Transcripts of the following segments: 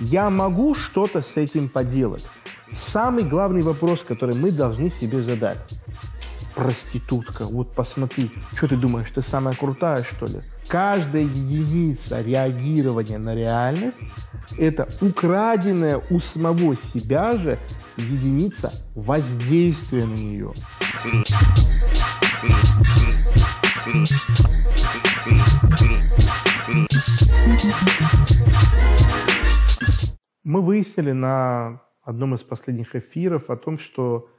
Я могу что-то с этим поделать. Самый главный вопрос, который мы должны себе задать. Проститутка, вот посмотри, что ты думаешь, ты самая крутая, что ли? Каждая единица реагирования на реальность – это украденная у самого себя же единица воздействия на нее. Мы выяснили на одном из последних эфиров о том, что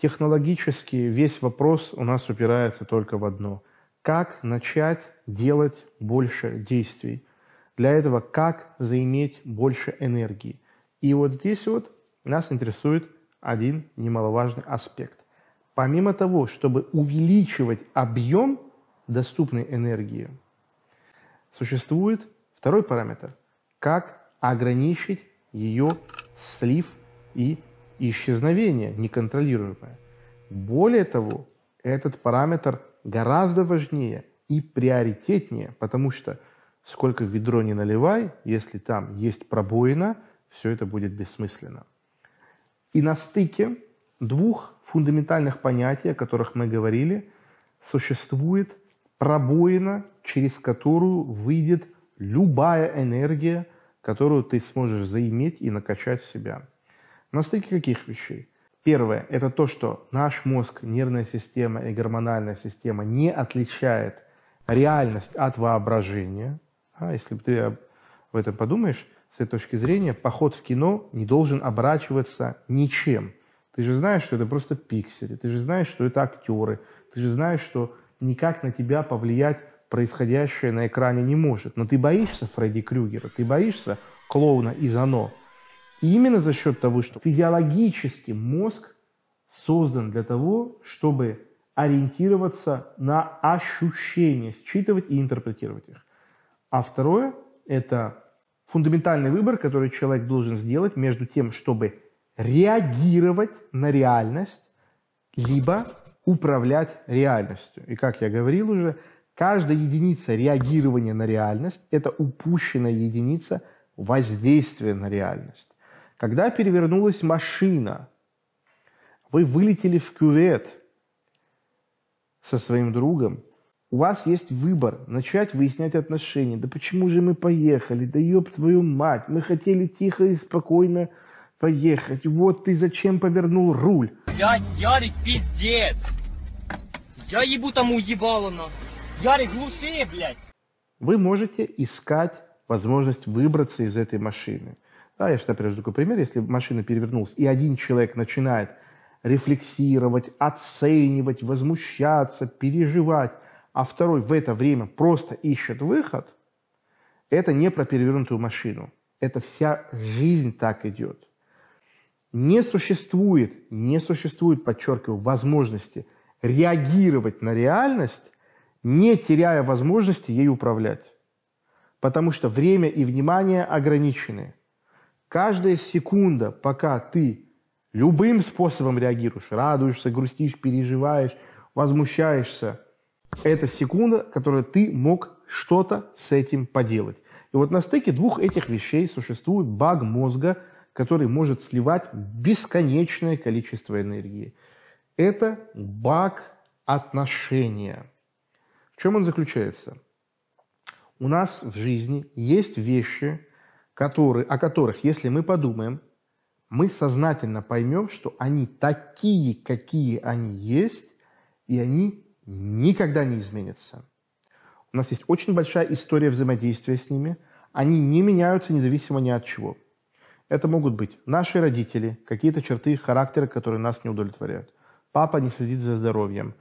технологически весь вопрос у нас упирается только в одно. Как начать делать больше действий? Для этого как заиметь больше энергии? И вот здесь вот нас интересует один немаловажный аспект. Помимо того, чтобы увеличивать объем доступной энергии, существует второй параметр. Как ограничить ее слив и исчезновение неконтролируемое. Более того, этот параметр гораздо важнее и приоритетнее, потому что сколько в ведро не наливай, если там есть пробоина, все это будет бессмысленно. И на стыке двух фундаментальных понятий, о которых мы говорили, существует пробоина, через которую выйдет любая энергия, которую ты сможешь заиметь и накачать в себя. На стыке каких вещей? Первое – это то, что наш мозг, нервная система и гормональная система не отличает реальность от воображения. А если ты об этом подумаешь, с этой точки зрения, поход в кино не должен оборачиваться ничем. Ты же знаешь, что это просто пиксели, ты же знаешь, что это актеры, ты же знаешь, что никак на тебя повлиять происходящее на экране не может. Но ты боишься Фредди Крюгера, ты боишься клоуна из «Оно». И именно за счет того, что физиологически мозг создан для того, чтобы ориентироваться на ощущения, считывать и интерпретировать их. А второе – это фундаментальный выбор, который человек должен сделать между тем, чтобы реагировать на реальность, либо управлять реальностью. И как я говорил уже, каждая единица реагирования на реальность – это упущенная единица воздействия на реальность. Когда перевернулась машина, вы вылетели в кювет со своим другом, у вас есть выбор начать выяснять отношения. Да почему же мы поехали? Да ёб твою мать, мы хотели тихо и спокойно поехать. Вот ты зачем повернул руль? Блядь, Ярик, пиздец! Я ебу тому ебало на. Ярик, глуши, блядь! Вы можете искать возможность выбраться из этой машины. Да, я всегда привожу такой пример. Если машина перевернулась, и один человек начинает рефлексировать, оценивать, возмущаться, переживать, а второй в это время просто ищет выход, это не про перевернутую машину. Это вся жизнь так идет. Не существует, не существует, подчеркиваю, возможности реагировать на реальность, не теряя возможности ей управлять. Потому что время и внимание ограничены. Каждая секунда, пока ты любым способом реагируешь, радуешься, грустишь, переживаешь, возмущаешься, это секунда, которую ты мог что-то с этим поделать. И вот на стыке двух этих вещей существует баг мозга, который может сливать бесконечное количество энергии. Это баг отношения. Чем он заключается? У нас в жизни есть вещи, которые, о которых, если мы подумаем, мы сознательно поймем, что они такие, какие они есть, и они никогда не изменятся. У нас есть очень большая история взаимодействия с ними. Они не меняются независимо ни от чего. Это могут быть наши родители, какие-то черты характера, которые нас не удовлетворяют. Папа не следит за здоровьем.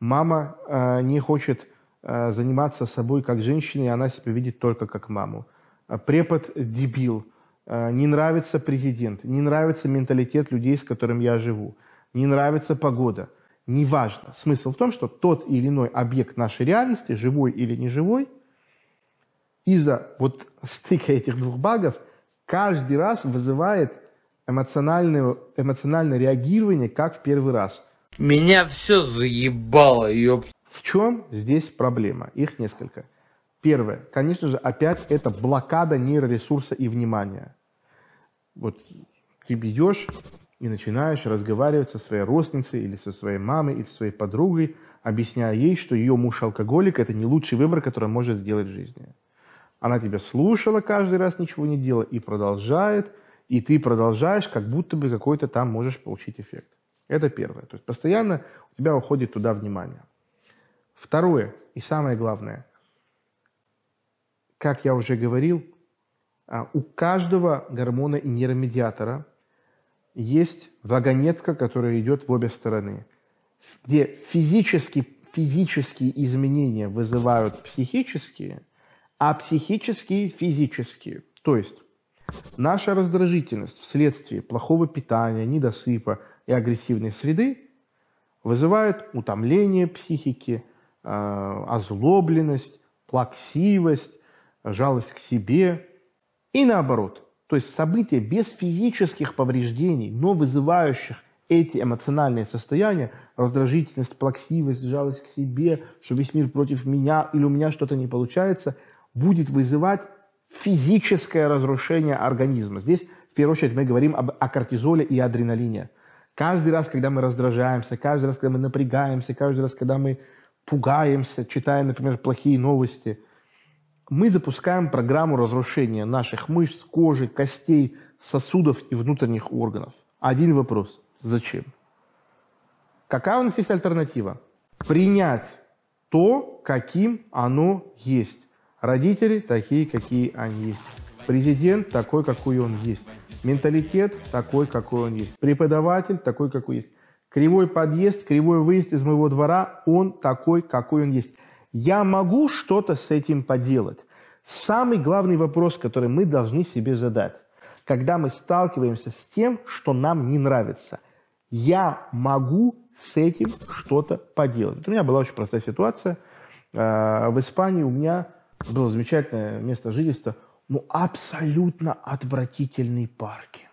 Мама э, не хочет заниматься собой как женщина, и она себя видит только как маму. А препод дебил, а, не нравится президент, не нравится менталитет людей, с которыми я живу, не нравится погода. Неважно. Смысл в том, что тот или иной объект нашей реальности, живой или неживой, из-за вот стыка этих двух багов каждый раз вызывает эмоциональное, эмоциональное реагирование, как в первый раз. Меня все заебало, ёп. В чем здесь проблема? Их несколько. Первое, конечно же, опять это блокада нейроресурса и внимания. Вот ты идешь и начинаешь разговаривать со своей родственницей или со своей мамой или со своей подругой, объясняя ей, что ее муж алкоголик – это не лучший выбор, который он может сделать в жизни. Она тебя слушала каждый раз, ничего не делала, и продолжает, и ты продолжаешь, как будто бы какой-то там можешь получить эффект. Это первое. То есть постоянно у тебя уходит туда внимание. Второе, и самое главное, как я уже говорил, а, у каждого гормона и нейромедиатора есть вагонетка, которая идет в обе стороны, где физически, физические изменения вызывают психические, а психические – физические. То есть наша раздражительность вследствие плохого питания, недосыпа и агрессивной среды вызывает утомление психики, озлобленность, плаксивость, жалость к себе и наоборот. То есть события без физических повреждений, но вызывающих эти эмоциональные состояния, раздражительность, плаксивость, жалость к себе, что весь мир против меня или у меня что-то не получается, будет вызывать физическое разрушение организма. Здесь, в первую очередь, мы говорим об, о кортизоле и адреналине. Каждый раз, когда мы раздражаемся, каждый раз, когда мы напрягаемся, каждый раз, когда мы пугаемся, читаем, например, плохие новости – мы запускаем программу разрушения наших мышц, кожи, костей, сосудов и внутренних органов. Один вопрос. Зачем? Какая у нас есть альтернатива? Принять то, каким оно есть. Родители такие, какие они есть. Президент такой, какой он есть. Менталитет такой, какой он есть. Преподаватель такой, какой есть. Кривой подъезд, кривой выезд из моего двора, он такой, какой он есть. Я могу что-то с этим поделать. Самый главный вопрос, который мы должны себе задать, когда мы сталкиваемся с тем, что нам не нравится. Я могу с этим что-то поделать. У меня была очень простая ситуация. Э, в Испании у меня было замечательное место жительства, ну, абсолютно отвратительный паркинг.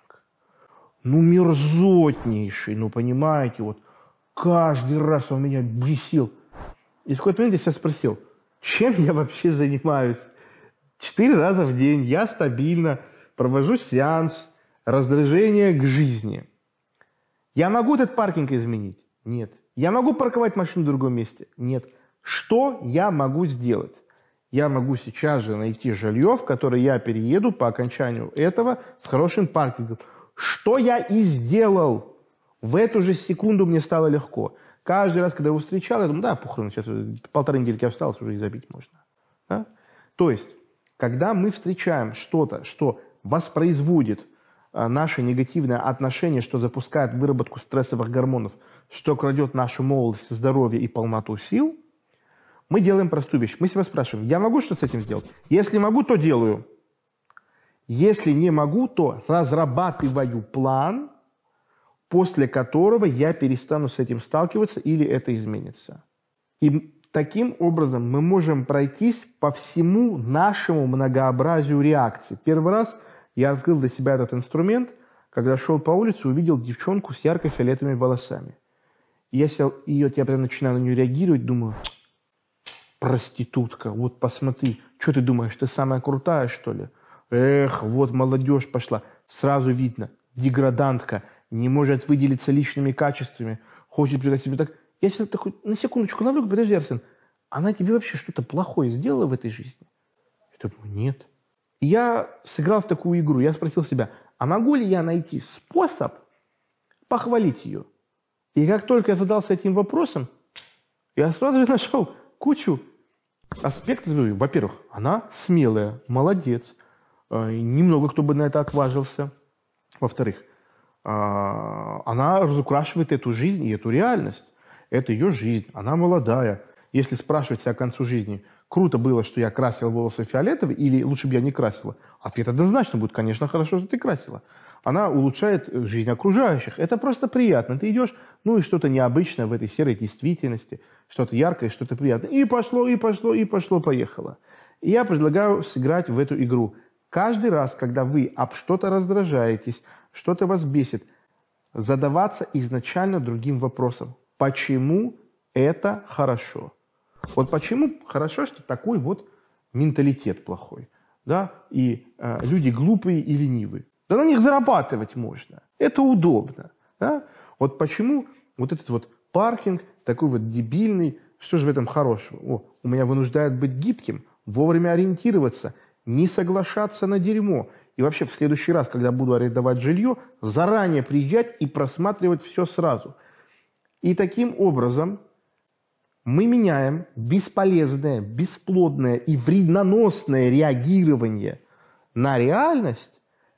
Ну, мерзотнейший, ну, понимаете, вот каждый раз он меня бесил. И в какой-то момент я себя спросил, чем я вообще занимаюсь? Четыре раза в день я стабильно провожу сеанс раздражения к жизни. Я могу этот паркинг изменить? Нет. Я могу парковать машину в другом месте? Нет. Что я могу сделать? Я могу сейчас же найти жилье, в которое я перееду по окончанию этого с хорошим паркингом. Что я и сделал. В эту же секунду мне стало легко. Каждый раз, когда его встречал, я думаю, да, похрен, сейчас полторы недельки осталось, уже и забить можно. Да? То есть, когда мы встречаем что-то, что воспроизводит а, наше негативное отношение, что запускает выработку стрессовых гормонов, что крадет нашу молодость, здоровье и полноту сил, мы делаем простую вещь. Мы себя спрашиваем, я могу что с этим сделать? Если могу, то делаю. Если не могу, то разрабатываю план, после которого я перестану с этим сталкиваться или это изменится. И таким образом мы можем пройтись по всему нашему многообразию реакций. Первый раз я открыл для себя этот инструмент, когда шел по улице, увидел девчонку с ярко-фиолетовыми волосами. Я сел, и вот я прям начинаю на нее реагировать, думаю, проститутка, вот посмотри, что ты думаешь, ты самая крутая, что ли? Эх, вот молодежь пошла. Сразу видно, деградантка – не может выделиться личными качествами, хочет превратить себя так. Я себе такой, на секундочку ловлю, подожди, Арсен, она тебе вообще что-то плохое сделала в этой жизни? Я думаю, нет. И я сыграл в такую игру. Я спросил себя, а могу ли я найти способ похвалить ее? И как только я задался этим вопросом, я сразу же нашел кучу аспектов. Во-первых, она смелая, молодец. Э, немного кто бы на это отважился. Во-вторых, а, она разукрашивает эту жизнь и эту реальность. Это ее жизнь, она молодая. Если спрашивать себя к концу жизни, круто было, что я красила волосы фиолетовые, или лучше бы я не красила, ответ однозначно будет, конечно, хорошо, что ты красила. Она улучшает жизнь окружающих. Это просто приятно. Ты идешь, ну и что-то необычное в этой серой действительности, что-то яркое, что-то приятное. И пошло, и пошло, и пошло, поехало. И я предлагаю сыграть в эту игру. Каждый раз, когда вы об что-то раздражаетесь, что-то вас бесит, задаваться изначально другим вопросом. Почему это хорошо? Вот почему хорошо, что такой вот менталитет плохой, да, и э, люди глупые и ленивые. Да на них зарабатывать можно. Это удобно. Да? Вот почему вот этот вот паркинг такой вот дебильный, что же в этом хорошего? О, у меня вынуждает быть гибким, вовремя ориентироваться, не соглашаться на дерьмо. И вообще в следующий раз, когда буду арендовать жилье, заранее приезжать и просматривать все сразу. И таким образом мы меняем бесполезное, бесплодное и вредноносное реагирование на реальность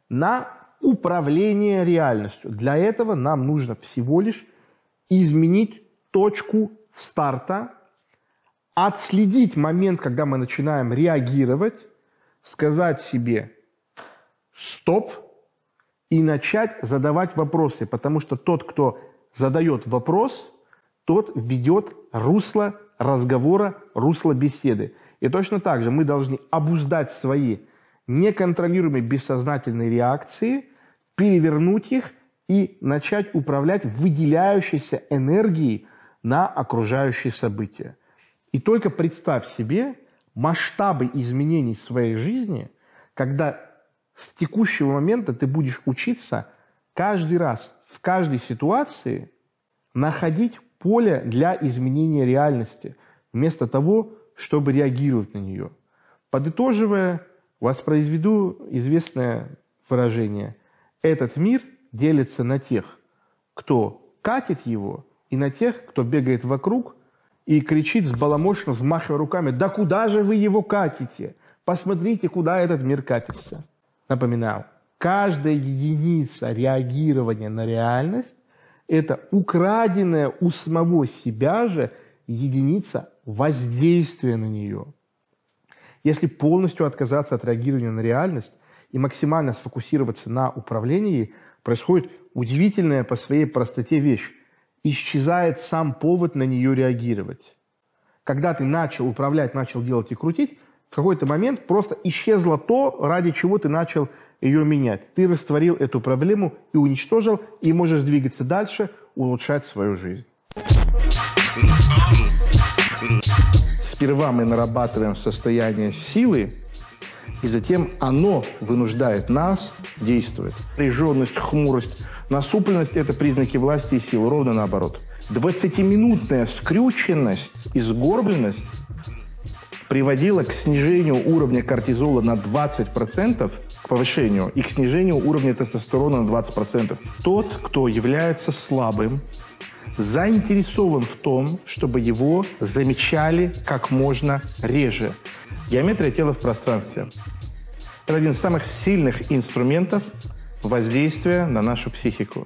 на управление реальностью. Для этого нам нужно всего лишь изменить точку старта, отследить момент, когда мы начинаем реагировать, сказать себе «стоп» и начать задавать вопросы, потому что тот, кто задает вопрос, тот ведет русло разговора, русло беседы. И точно так же мы должны обуздать свои неконтролируемые бессознательные реакции, перевернуть их и начать управлять выделяющейся энергией на окружающие события. И только представь себе масштабы изменений своей жизни, когда с текущего момента ты будешь учиться каждый раз, в каждой ситуации находить поле для изменения реальности, вместо того, чтобы реагировать на нее. Подытоживая, воспроизведу известное выражение. Этот мир делится на тех, кто катит его, и на тех, кто бегает вокруг и кричит с баламошно, взмахивая руками, «Да куда же вы его катите? Посмотрите, куда этот мир катится!» Напоминаю, каждая единица реагирования на реальность – это украденная у самого себя же единица воздействия на нее. Если полностью отказаться от реагирования на реальность и максимально сфокусироваться на управлении, происходит удивительная по своей простоте вещь. Исчезает сам повод на нее реагировать. Когда ты начал управлять, начал делать и крутить, в какой-то момент просто исчезло то, ради чего ты начал ее менять. Ты растворил эту проблему и уничтожил, и можешь двигаться дальше, улучшать свою жизнь. Сперва мы нарабатываем состояние силы, и затем оно вынуждает нас действовать. Напряженность, хмурость, насупленность – это признаки власти и силы, ровно наоборот. 20-минутная скрюченность и сгорбленность приводила к снижению уровня кортизола на 20%, к повышению, и к снижению уровня тестостерона на 20%. Тот, кто является слабым, заинтересован в том, чтобы его замечали как можно реже. Геометрия тела в пространстве – это один из самых сильных инструментов воздействия на нашу психику.